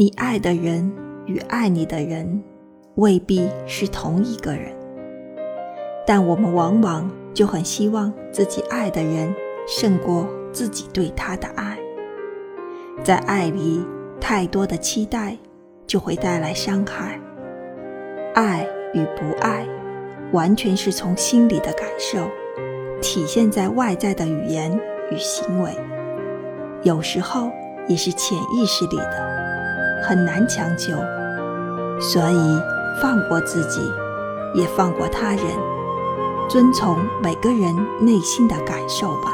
你爱的人与爱你的人未必是同一个人，但我们往往就很希望自己爱的人胜过自己对他的爱。在爱里，太多的期待就会带来伤害。爱与不爱，完全是从心里的感受，体现在外在的语言与行为，有时候也是潜意识里的。很难强求，所以放过自己，也放过他人，遵从每个人内心的感受吧。